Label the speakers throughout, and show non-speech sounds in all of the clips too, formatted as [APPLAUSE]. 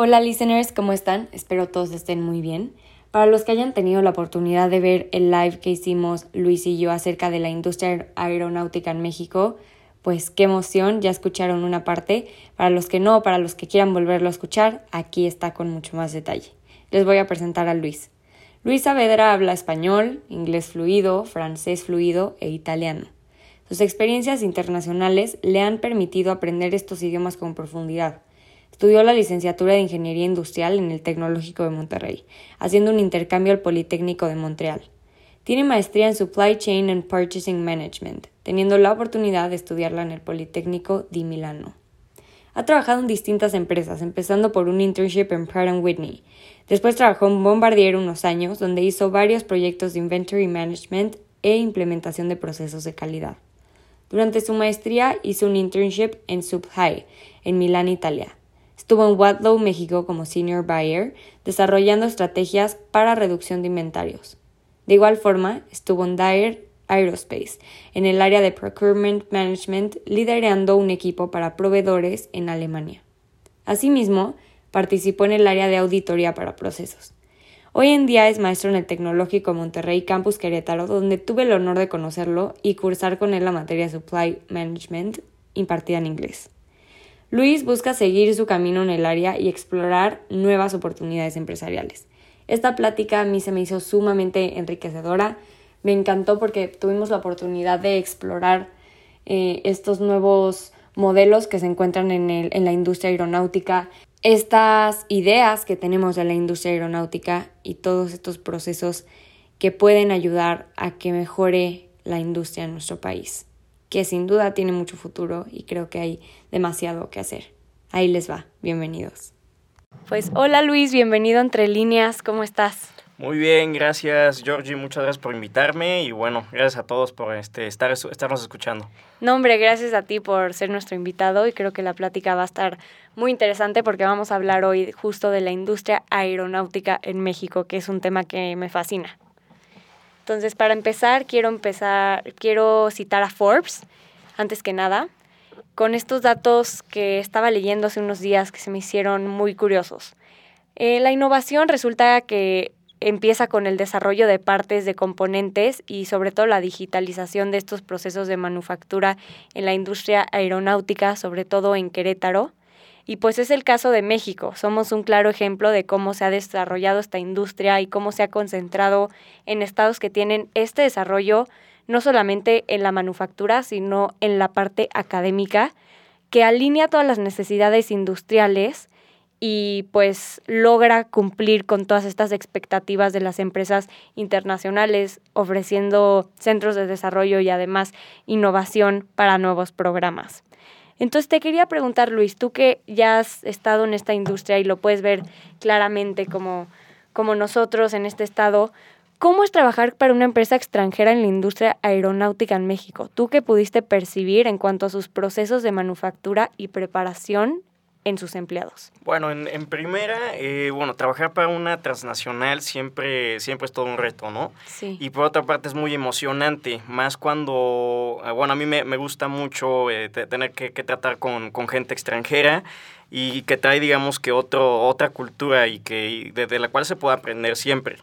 Speaker 1: Hola listeners, ¿cómo están? Espero todos estén muy bien. Para los que hayan tenido la oportunidad de ver el live que hicimos Luis y yo acerca de la industria aeronáutica en México, pues qué emoción, ya escucharon una parte. Para los que no, para los que quieran volverlo a escuchar, aquí está con mucho más detalle. Les voy a presentar a Luis. Luis Saavedra habla español, inglés fluido, francés fluido e italiano. Sus experiencias internacionales le han permitido aprender estos idiomas con profundidad. Estudió la licenciatura de Ingeniería Industrial en el Tecnológico de Monterrey, haciendo un intercambio al Politécnico de Montreal. Tiene maestría en Supply Chain and Purchasing Management, teniendo la oportunidad de estudiarla en el Politécnico di Milano. Ha trabajado en distintas empresas, empezando por un internship en Pratt Whitney. Después trabajó en Bombardier unos años, donde hizo varios proyectos de inventory management e implementación de procesos de calidad. Durante su maestría hizo un internship en Subhai, en Milán, Italia. Estuvo en Wadlow, México como Senior Buyer, desarrollando estrategias para reducción de inventarios. De igual forma, estuvo en Dyer Aerospace, en el área de Procurement Management, liderando un equipo para proveedores en Alemania. Asimismo, participó en el área de auditoría para procesos. Hoy en día es maestro en el Tecnológico Monterrey Campus Querétaro, donde tuve el honor de conocerlo y cursar con él la materia Supply Management impartida en inglés. Luis busca seguir su camino en el área y explorar nuevas oportunidades empresariales. Esta plática a mí se me hizo sumamente enriquecedora. Me encantó porque tuvimos la oportunidad de explorar eh, estos nuevos modelos que se encuentran en, el, en la industria aeronáutica, estas ideas que tenemos de la industria aeronáutica y todos estos procesos que pueden ayudar a que mejore la industria en nuestro país que sin duda tiene mucho futuro y creo que hay demasiado que hacer. Ahí les va, bienvenidos. Pues hola Luis, bienvenido entre líneas, ¿cómo estás?
Speaker 2: Muy bien, gracias Georgie, muchas gracias por invitarme y bueno, gracias a todos por este, estar, estarnos escuchando.
Speaker 1: No, hombre, gracias a ti por ser nuestro invitado y creo que la plática va a estar muy interesante porque vamos a hablar hoy justo de la industria aeronáutica en México, que es un tema que me fascina. Entonces, para empezar, quiero empezar, quiero citar a Forbes, antes que nada, con estos datos que estaba leyendo hace unos días que se me hicieron muy curiosos. Eh, la innovación resulta que empieza con el desarrollo de partes de componentes y sobre todo la digitalización de estos procesos de manufactura en la industria aeronáutica, sobre todo en Querétaro. Y pues es el caso de México. Somos un claro ejemplo de cómo se ha desarrollado esta industria y cómo se ha concentrado en estados que tienen este desarrollo no solamente en la manufactura, sino en la parte académica, que alinea todas las necesidades industriales y pues logra cumplir con todas estas expectativas de las empresas internacionales, ofreciendo centros de desarrollo y además innovación para nuevos programas. Entonces te quería preguntar, Luis, tú que ya has estado en esta industria y lo puedes ver claramente como, como nosotros en este estado, ¿cómo es trabajar para una empresa extranjera en la industria aeronáutica en México? ¿Tú qué pudiste percibir en cuanto a sus procesos de manufactura y preparación en sus empleados?
Speaker 2: Bueno, en, primera, eh, bueno, trabajar para una transnacional siempre, siempre es todo un reto, ¿no?
Speaker 1: Sí.
Speaker 2: Y por otra parte es muy emocionante, más cuando, ah, bueno, a mí me, gusta mucho eh, tener que, tratar con, gente extranjera y que trae, digamos, que otro, otra cultura y que de, la cual se puede aprender siempre.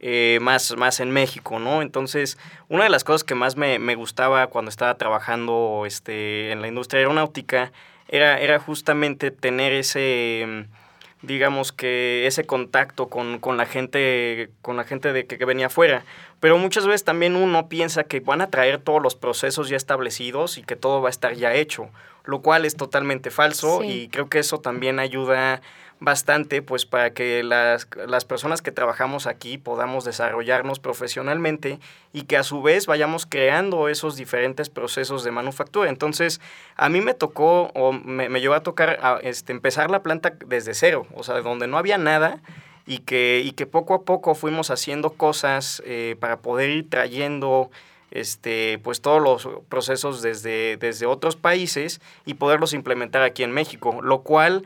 Speaker 2: Eh, más, más en México, ¿no? Entonces, una de las cosas que más me, me gustaba cuando estaba trabajando este, en la industria aeronáutica era, era justamente tener ese mm, digamos que ese contacto con, la gente con la gente de que, venía afuera. Pero muchas veces también uno piensa que van a traer todos los procesos ya establecidos y que todo va a estar ya hecho lo cual es totalmente falso y creo que eso también ayuda bastante pues para que las, las, personas que trabajamos aquí podamos desarrollarnos profesionalmente y que a su vez vayamos creando esos diferentes procesos de manufactura. Entonces, a mí me tocó o me, me llevó a tocar este, empezar la planta desde cero, o sea, donde no había nada y que, y que poco a poco fuimos haciendo cosas eh, para poder ir trayendo este, pues todos los procesos desde, desde otros países y poderlos implementar aquí en México, lo cual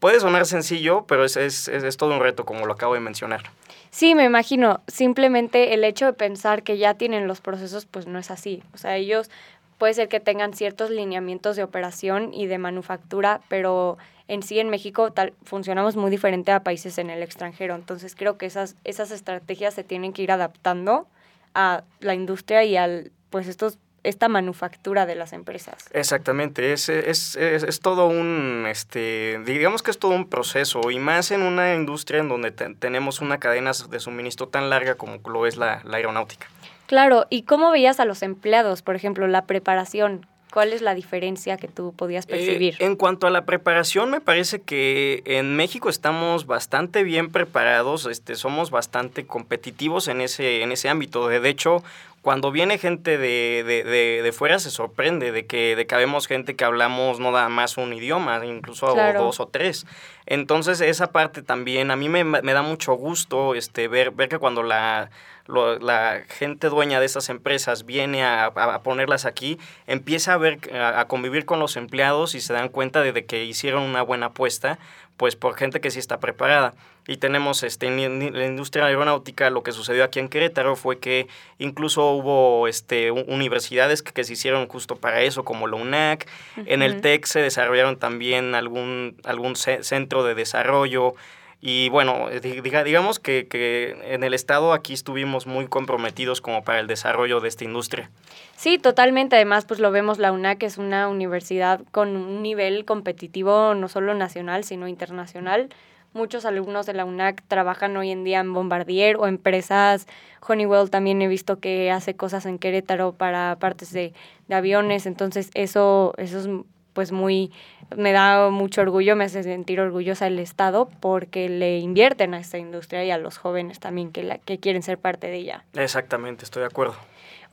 Speaker 2: Puede sonar sencillo, pero es, es, es, todo un reto, como lo acabo de mencionar.
Speaker 1: Sí, me imagino. Simplemente el hecho de pensar que ya tienen los procesos, pues no es así. O sea, ellos puede ser que tengan ciertos lineamientos de operación y de manufactura, pero en sí en México tal, funcionamos muy diferente a países en el extranjero. Entonces creo que esas, esas estrategias se tienen que ir adaptando a la industria y al pues estos esta manufactura de las empresas.
Speaker 2: Exactamente, es, es, es, todo un, este, digamos que es todo un proceso y más en una industria en donde tenemos una cadena de suministro tan larga como lo es la, la aeronáutica.
Speaker 1: Claro, ¿y cómo veías a los empleados, por ejemplo, la preparación? ¿Cuál es la diferencia que tú podías eh, percibir?
Speaker 2: en cuanto a la preparación, me parece que en México estamos bastante bien preparados, este, somos bastante competitivos en ese, en ese ámbito. De hecho, cuando viene gente de, de, de, fuera se sorprende de que, de que habemos gente que hablamos no nada más un idioma, incluso dos o tres. Entonces esa parte también a mí me, me da mucho gusto este, ver, ver que cuando la, la gente dueña de esas empresas viene a, a, ponerlas aquí, empieza a ver, a, a, convivir con los empleados y se dan cuenta de, de que hicieron una buena apuesta pues por gente que sí está preparada. Y tenemos este, en la industria aeronáutica, lo que sucedió aquí en Querétaro fue que incluso hubo este, universidades que, se hicieron justo para eso, como la UNAC. En el TEC se desarrollaron también algún, algún centro de desarrollo. Y bueno, diga, digamos que, que, en el Estado aquí estuvimos muy comprometidos como para el desarrollo de esta industria.
Speaker 1: Sí, totalmente. Además, pues lo vemos, la UNAC es una universidad con un nivel competitivo no solo nacional, sino internacional. Muchos alumnos de la UNAC trabajan hoy en día en Bombardier o empresas. Honeywell también he visto que hace cosas en Querétaro para partes de, de aviones. Entonces, eso, eso es pues muy, me da mucho orgullo, me hace sentir orgullosa el Estado porque le invierten a esta industria y a los jóvenes también que, la, que quieren ser parte de ella.
Speaker 2: Exactamente, estoy de acuerdo.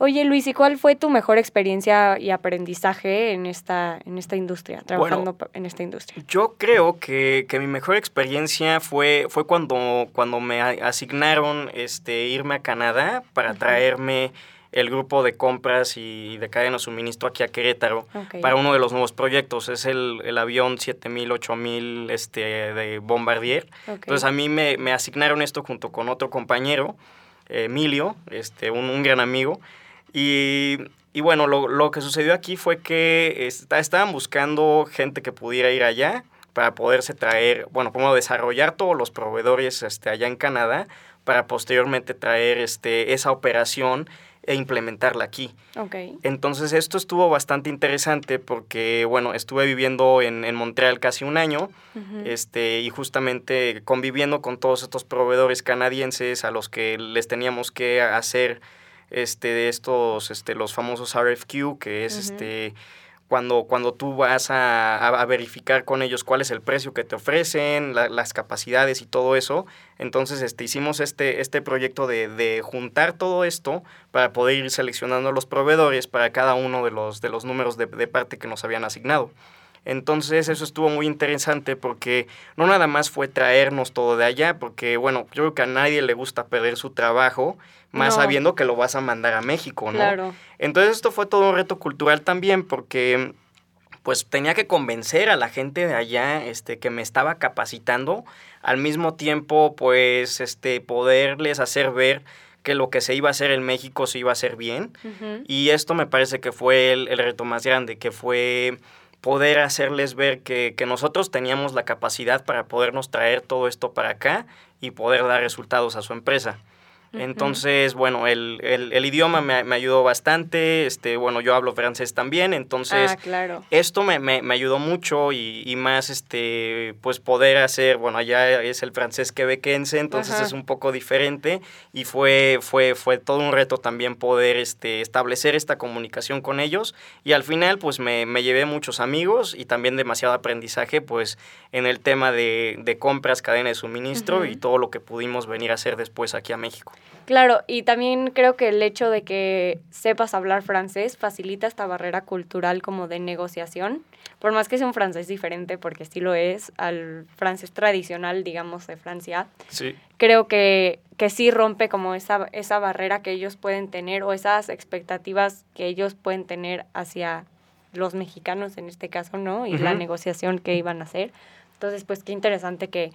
Speaker 1: Oye Luis, ¿y cuál fue tu mejor experiencia y aprendizaje en esta, en esta industria, trabajando en esta industria?
Speaker 2: Yo creo que, que, mi mejor experiencia fue, fue cuando, cuando me asignaron este, irme a Canadá para traerme el grupo de compras y de cadena suministro aquí a Querétaro para uno de los nuevos proyectos. Es el, el avión 7000, 8000 este, de Bombardier. Entonces a mí me, me, asignaron esto junto con otro compañero, Emilio, este, un, un gran amigo. Y, y bueno, lo, lo, que sucedió aquí fue que está, estaban buscando gente que pudiera ir allá para poderse traer, bueno, cómo desarrollar todos los proveedores este, allá en Canadá para posteriormente traer este, esa operación e implementarla aquí.
Speaker 1: Okay.
Speaker 2: Entonces esto estuvo bastante interesante porque, bueno, estuve viviendo en, en Montreal casi un año este, y justamente conviviendo con todos estos proveedores canadienses a los que les teníamos que hacer este, estos, este, los famosos RFQ, que es este cuando, cuando tú vas a, verificar con ellos cuál es el precio que te ofrecen, las capacidades y todo eso. Entonces este, hicimos este, este proyecto de, de, juntar todo esto para poder ir seleccionando los proveedores para cada uno de los, de los números de, de parte que nos habían asignado. Entonces eso estuvo muy interesante porque no nada más fue traernos todo de allá, porque bueno, yo creo que a nadie le gusta perder su trabajo, más sabiendo que lo vas a mandar a México, ¿no?
Speaker 1: Claro.
Speaker 2: Entonces esto fue todo un reto cultural también porque pues tenía que convencer a la gente de allá este que me estaba capacitando, al mismo tiempo pues este poderles hacer ver que lo que se iba a hacer en México se iba a hacer bien. Y esto me parece que fue el, el reto más grande, que fue poder hacerles ver que, que, nosotros teníamos la capacidad para podernos traer todo esto para acá y poder dar resultados a su empresa. Entonces, bueno, el, el, el idioma me, me, ayudó bastante, este, bueno, yo hablo francés también, entonces
Speaker 1: ah, claro.
Speaker 2: esto me, me, me, ayudó mucho y, y, más, este, pues poder hacer, bueno, allá es el francés quebequense, entonces Ajá. es un poco diferente y fue, fue, fue todo un reto también poder este, establecer esta comunicación con ellos y al final, pues me, me llevé muchos amigos y también demasiado aprendizaje, pues en el tema de, de compras, cadena de suministro uh -huh. y todo lo que pudimos venir a hacer después aquí a México.
Speaker 1: Claro, y también creo que el hecho de que sepas hablar francés facilita esta barrera cultural como de negociación, por más que sea un francés diferente, porque sí lo es, al francés tradicional, digamos, de Francia.
Speaker 2: Sí.
Speaker 1: Creo que, que sí rompe como esa, esa barrera que ellos pueden tener o esas expectativas que ellos pueden tener hacia los mexicanos en este caso, ¿no? Y uh -huh. la negociación que iban a hacer. Entonces, pues qué interesante que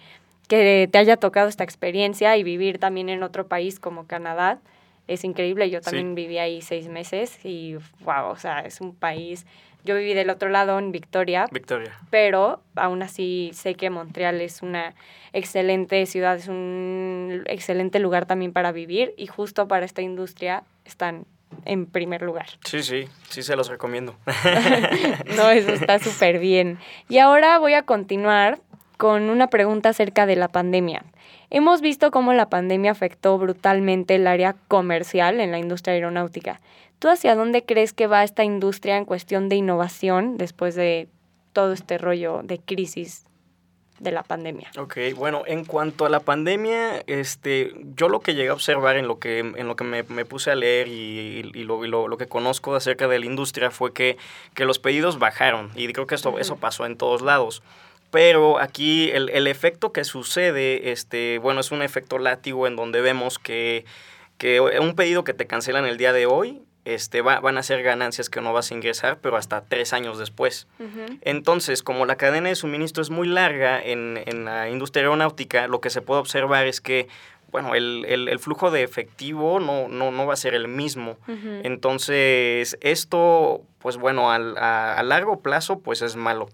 Speaker 1: que te haya tocado esta experiencia y vivir también en otro país como Canadá. Es increíble, yo también sí. viví ahí seis meses y wow, o sea, es un país yo viví del otro lado, en Victoria.
Speaker 2: Victoria.
Speaker 1: Pero aún así sé que Montreal es una excelente ciudad, es un excelente lugar también para vivir y justo para esta industria están en primer lugar.
Speaker 2: Sí, sí, sí se los recomiendo. [LAUGHS]
Speaker 1: no, eso está [LAUGHS] súper bien. Y ahora voy a continuar con una pregunta acerca de la pandemia. Hemos visto cómo la pandemia afectó brutalmente el área comercial en la industria aeronáutica. ¿Tú hacia dónde crees que va esta industria en cuestión de innovación después de todo este rollo de crisis de la pandemia.
Speaker 2: Ok, bueno, en cuanto a la pandemia, este, yo lo que llegué a observar en lo que, en lo que me, puse a leer y, lo, lo, que conozco acerca de la industria fue que, que los pedidos bajaron y creo que esto, eso pasó en todos lados. Pero aquí el, el, efecto que sucede, este, bueno, es un efecto látigo en donde vemos que, que un pedido que te cancelan el día de hoy, este, va, van a ser ganancias que no vas a ingresar, pero hasta tres años después. Entonces, como la cadena de suministro es muy larga en, en, la industria aeronáutica, lo que se puede observar es que bueno, el, el, el flujo de efectivo no, no, no, va a ser el mismo. Entonces, esto, pues bueno, al, a, a largo plazo, pues es malo.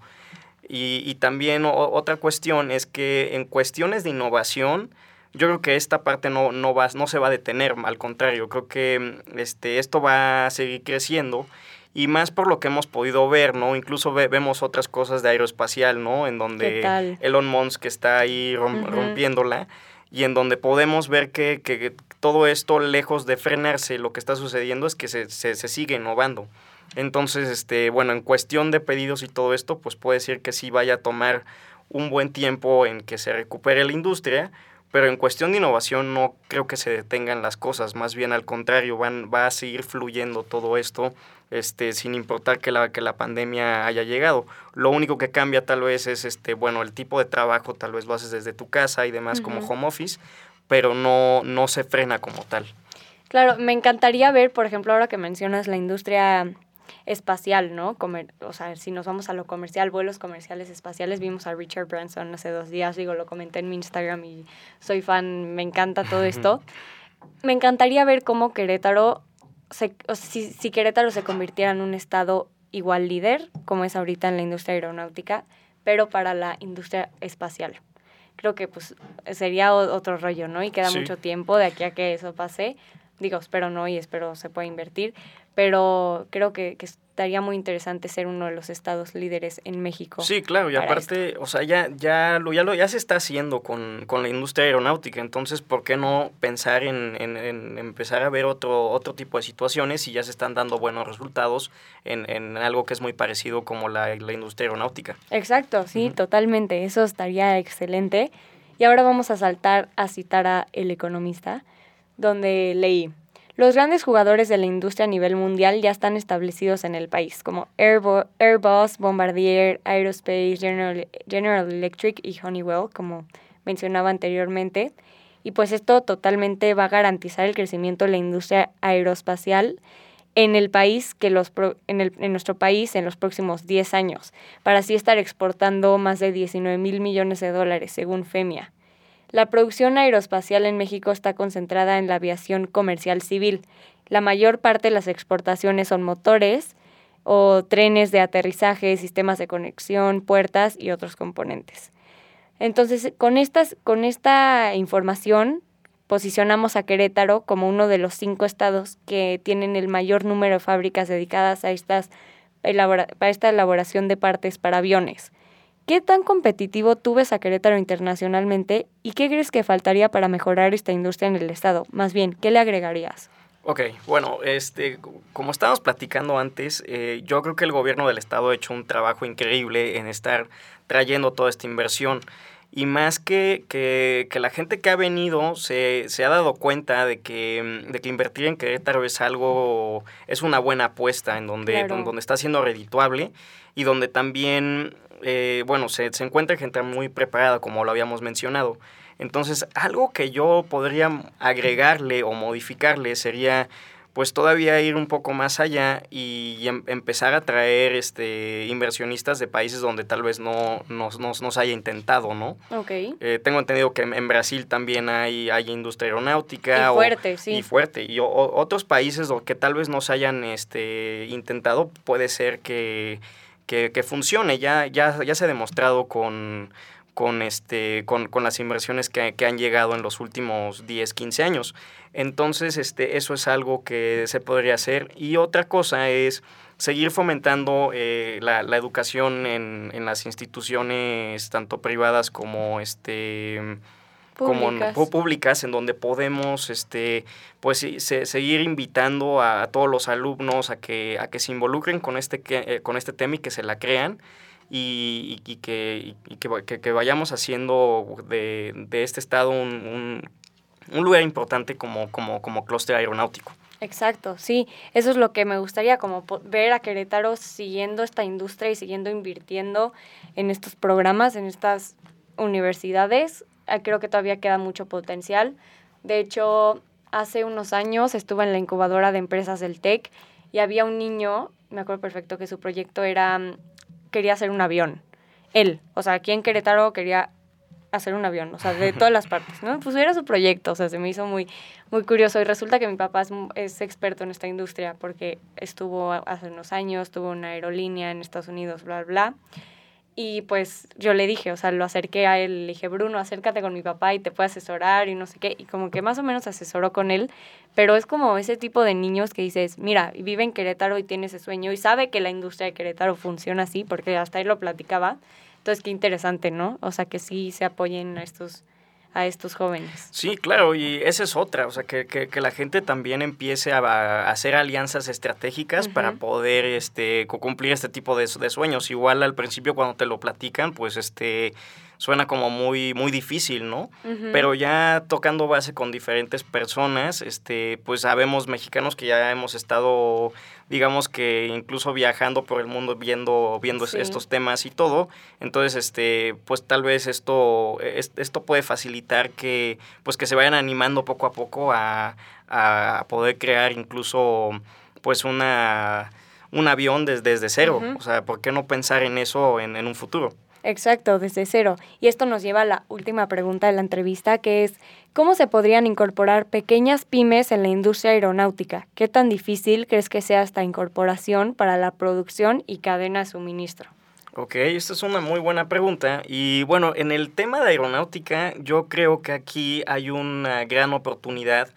Speaker 2: Y, y también otra cuestión es que en cuestiones de innovación, yo creo que esta parte no, no, va, no se va a detener, al contrario, creo que este, esto va a seguir creciendo y más por lo que hemos podido ver, ¿no? Incluso vemos otras cosas de aeroespacial, ¿no? En donde Elon Musk está ahí rompiéndola y en donde podemos ver que, que, todo esto, lejos de frenarse, lo que está sucediendo es que se, se, se sigue innovando. Entonces, este, bueno, en cuestión de pedidos y todo esto, pues puede ser que sí vaya a tomar un buen tiempo en que se recupere la industria, pero en cuestión de innovación no creo que se detengan las cosas, más bien al contrario, van, va a seguir fluyendo todo esto este, sin importar que la, que la pandemia haya llegado. Lo único que cambia tal vez es, este, bueno, el tipo de trabajo tal vez lo haces desde tu casa y demás como home office, pero no, no se frena como tal.
Speaker 1: Claro, me encantaría ver, por ejemplo, ahora que mencionas la industria espacial, ¿no? Comer, o sea, si nos vamos a lo comercial, vuelos comerciales espaciales, vimos a Richard Branson hace dos días, digo, lo comenté en mi Instagram y soy fan, me encanta todo esto. Me encantaría ver cómo Querétaro, se, o si, si Querétaro se convirtiera en un estado igual líder, como es ahorita en la industria aeronáutica, pero para la industria espacial. Creo que pues sería otro rollo, ¿no? Y queda mucho tiempo de aquí a que eso pase. Digo, espero no y espero se pueda invertir, pero creo que, que, estaría muy interesante ser uno de los estados líderes en México.
Speaker 2: Sí, claro, y aparte, o sea, ya, ya, lo, ya, lo, ya se está haciendo con, con, la industria aeronáutica, entonces, ¿por qué no pensar en, en, en, empezar a ver otro, otro tipo de situaciones si ya se están dando buenos resultados en, en algo que es muy parecido como la, la industria aeronáutica?
Speaker 1: Exacto, sí, totalmente, eso estaría excelente. Y ahora vamos a saltar a citar a El Economista, donde leí, los grandes jugadores de la industria a nivel mundial ya están establecidos en el país, como Airbus, Bombardier, Aerospace, General, General Electric y Honeywell, como mencionaba anteriormente. Y pues esto totalmente va a garantizar el crecimiento de la industria aeroespacial en el país que los en, el, en nuestro país en los próximos 10 años, para así estar exportando más de 19 mil millones de dólares, según FEMIA. La producción aeroespacial en México está concentrada en la aviación comercial civil. La mayor parte de las exportaciones son motores o trenes de aterrizaje, sistemas de conexión, puertas y otros componentes. Entonces, con, estas, con esta información, posicionamos a Querétaro como uno de los cinco estados que tienen el mayor número de fábricas dedicadas a, estas a esta elaboración de partes para aviones. ¿Qué tan competitivo tú ves a Querétaro internacionalmente y qué crees que faltaría para mejorar esta industria en el Estado? Más bien, ¿qué le agregarías?
Speaker 2: Ok, bueno, este, como estábamos platicando antes, eh, yo creo que el gobierno del Estado ha hecho un trabajo increíble en estar trayendo toda esta inversión. Y más que, que, que la gente que ha venido se, se, ha dado cuenta de que, de que invertir en Querétaro es algo, es una buena apuesta en donde, donde está siendo redituable y donde también eh, bueno, se, se encuentra gente muy preparada, como lo habíamos mencionado. Entonces, algo que yo podría agregarle o modificarle sería, pues todavía ir un poco más allá y em, empezar a traer este, inversionistas de países donde tal vez no nos, nos, haya intentado, ¿no?
Speaker 1: Ok.
Speaker 2: Eh, tengo entendido que en Brasil también hay, hay industria aeronáutica.
Speaker 1: Y fuerte, sí.
Speaker 2: Y fuerte. Y otros países que tal vez no se hayan este, intentado, puede ser que, que, que funcione. Ya, ya, ya se ha demostrado con con, este, con, con las inversiones que, que, han llegado en los últimos 10, 15 años. Entonces, este, eso es algo que se podría hacer. Y otra cosa es seguir fomentando eh, la, la, educación en, en, las instituciones, tanto privadas como este
Speaker 1: públicas.
Speaker 2: como públicas en donde podemos este pues se, seguir invitando a, todos los alumnos a que a que se involucren con este que, con este tema y que se la crean y, y, que, y que, que, vayamos haciendo de, de este estado un, un, lugar importante como, como, como clúster aeronáutico.
Speaker 1: Exacto, sí, eso es lo que me gustaría, como ver a Querétaro siguiendo esta industria y siguiendo invirtiendo en estos programas, en estas universidades. Ah, creo que todavía queda mucho potencial. De hecho, hace unos años estuve en la incubadora de empresas del TEC y había un niño, me acuerdo perfecto que su proyecto era quería hacer un avión. Él, o sea, aquí en Querétaro quería hacer un avión, o sea, de todas las partes, ¿no? Pues era su proyecto, o sea, se me hizo muy, muy curioso. Y resulta que mi papá es, es, experto en esta industria porque estuvo hace unos años, tuvo una aerolínea en Estados Unidos, bla, bla. Y pues yo le dije, o sea, lo acerqué a él, le dije, Bruno, acércate con mi papá y te puede asesorar y no sé qué. Y como que más o menos asesoró con él, pero es como ese tipo de niños que dices, mira, vive en Querétaro y tiene ese sueño y sabe que la industria de Querétaro funciona así, porque hasta él lo platicaba. Entonces, qué interesante, ¿no? O sea, que sí se apoyen a estos a estos jóvenes.
Speaker 2: Sí, claro, y esa es otra, o sea, que, que, la gente también empiece a, hacer alianzas estratégicas para poder este, cumplir este tipo de, de, sueños. Igual al principio cuando te lo platican, pues este suena como muy, muy difícil, ¿no? Pero ya tocando base con diferentes personas, este, pues sabemos mexicanos que ya hemos estado, digamos que incluso viajando por el mundo viendo, viendo estos temas y todo. Entonces, este, pues tal vez esto, esto puede facilitar que, pues que se vayan animando poco a poco a, a poder crear incluso, pues una un avión desde, desde cero. O sea, ¿por qué no pensar en eso en, en un futuro?
Speaker 1: Exacto, desde cero. Y esto nos lleva a la última pregunta de la entrevista, que es, ¿cómo se podrían incorporar pequeñas pymes en la industria aeronáutica? ¿Qué tan difícil crees que sea esta incorporación para la producción y cadena de suministro?
Speaker 2: Ok, esta es una muy buena pregunta. Y bueno, en el tema de aeronáutica, yo creo que aquí hay una gran oportunidad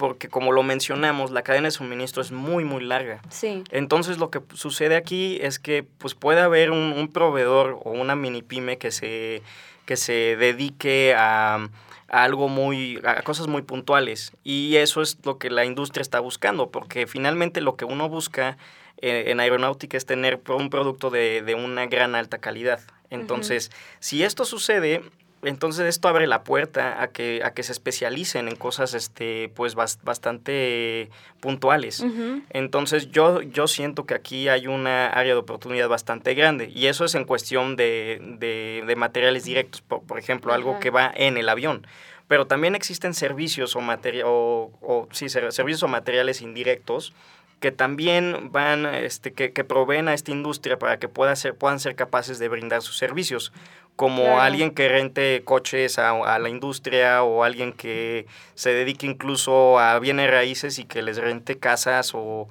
Speaker 2: porque como lo mencionamos, la cadena de suministro es muy, muy larga.
Speaker 1: Sí.
Speaker 2: Entonces lo que sucede aquí es que pues puede haber un, proveedor o una mini pyme que se, que se dedique a, algo muy, a cosas muy puntuales. Y eso es lo que la industria está buscando, porque finalmente lo que uno busca eh, en aeronáutica es tener un producto de, de una gran alta calidad. Entonces, si esto sucede, entonces esto abre la puerta a que, a que se especialicen en cosas este, pues bastante puntuales. Entonces yo, yo siento que aquí hay una área de oportunidad bastante grande y eso es en cuestión de, de, materiales directos, por, ejemplo, algo que va en el avión. Pero también existen servicios o, o, o sí, servicios o materiales indirectos que también van, este, que, que proveen a esta industria para que pueda ser, puedan ser capaces de brindar sus servicios como alguien que rente coches a, la industria o alguien que se dedique incluso a bienes raíces y que les rente casas o,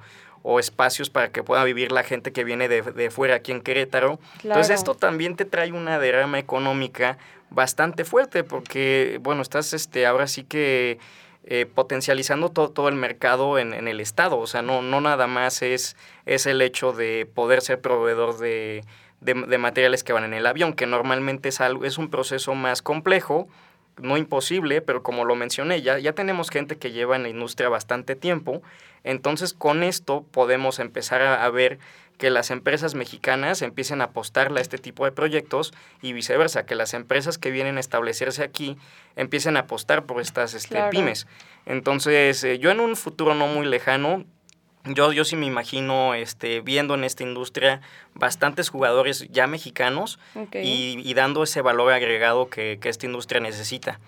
Speaker 2: espacios para que pueda vivir la gente que viene de, fuera aquí en Querétaro. Entonces esto también te trae una derrama económica bastante fuerte porque, bueno, estás este, ahora sí que eh, potencializando todo, todo el mercado en, en, el estado. O sea, no, no nada más es, es el hecho de poder ser proveedor de de, materiales que van en el avión, que normalmente es, algo, es un proceso más complejo, no imposible, pero como lo mencioné, ya, ya tenemos gente que lleva en la industria bastante tiempo, entonces con esto podemos empezar a, ver que las empresas mexicanas empiecen a apostarle a este tipo de proyectos y viceversa, que las empresas que vienen a establecerse aquí empiecen a apostar por estas este, pymes. Entonces, eh, yo en un futuro no muy lejano yo, yo sí me imagino este, viendo en esta industria bastantes jugadores ya mexicanos y, y, dando ese valor agregado que, que esta industria necesita.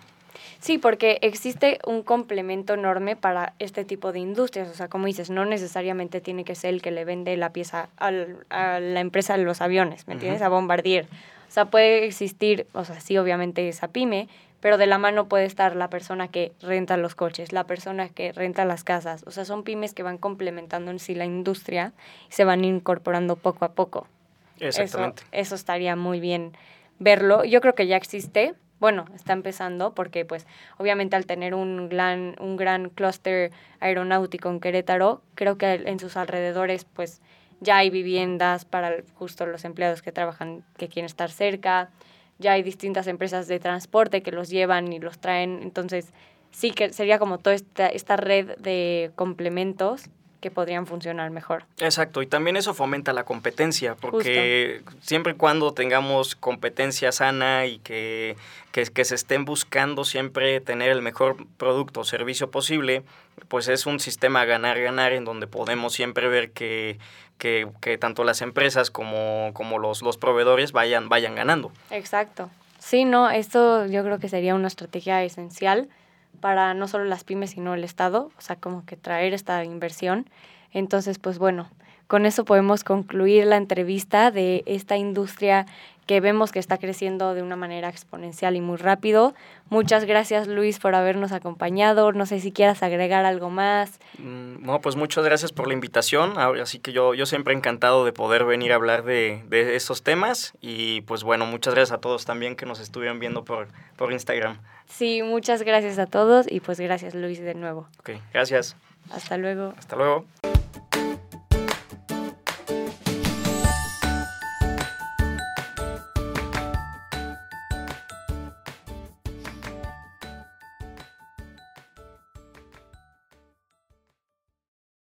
Speaker 1: Sí, porque existe un complemento enorme para este tipo de industrias. O sea, como dices, no necesariamente tiene que ser el que le vende la pieza al, a la empresa de los aviones, ¿me entiendes? A Bombardier. O sea, puede existir, o sea, sí, obviamente esa pyme, pero de la mano puede estar la persona que renta los coches, la persona que renta las casas. O sea, son pymes que van complementando en sí la industria y se van incorporando poco a poco.
Speaker 2: Exactamente.
Speaker 1: Eso, eso estaría muy bien verlo. Yo creo que ya existe, bueno, está empezando porque pues obviamente al tener un gran, un gran clúster aeronáutico en Querétaro, creo que en sus alrededores pues ya hay viviendas para justo los empleados que trabajan, que quieren estar cerca, ya hay distintas empresas de transporte que los llevan y los traen, entonces sí que sería como toda esta, esta red de complementos que podrían funcionar mejor.
Speaker 2: Exacto, y también eso fomenta la competencia, porque siempre y cuando tengamos competencia sana y que, que, que, se estén buscando siempre tener el mejor producto o servicio posible, pues es un sistema ganar-ganar en donde podemos siempre ver que, que, que tanto las empresas como, como los, los proveedores vayan, vayan ganando.
Speaker 1: Exacto. Sí, no, esto yo creo que sería una estrategia esencial para no solo las pymes, sino el Estado, o sea, como que traer esta inversión. Entonces, pues bueno, con eso podemos concluir la entrevista de esta industria que vemos que está creciendo de una manera exponencial y muy rápido. Muchas gracias Luis por habernos acompañado. No sé si quieras agregar algo más.
Speaker 2: Mm, no, pues muchas gracias por la invitación. Así que yo, yo siempre encantado de poder venir a hablar de, de estos temas. Y pues bueno, muchas gracias a todos también que nos estuvieron viendo por, por Instagram.
Speaker 1: Sí, muchas gracias a todos y pues gracias Luis de nuevo.
Speaker 2: Ok, gracias.
Speaker 1: Hasta luego.
Speaker 2: Hasta luego.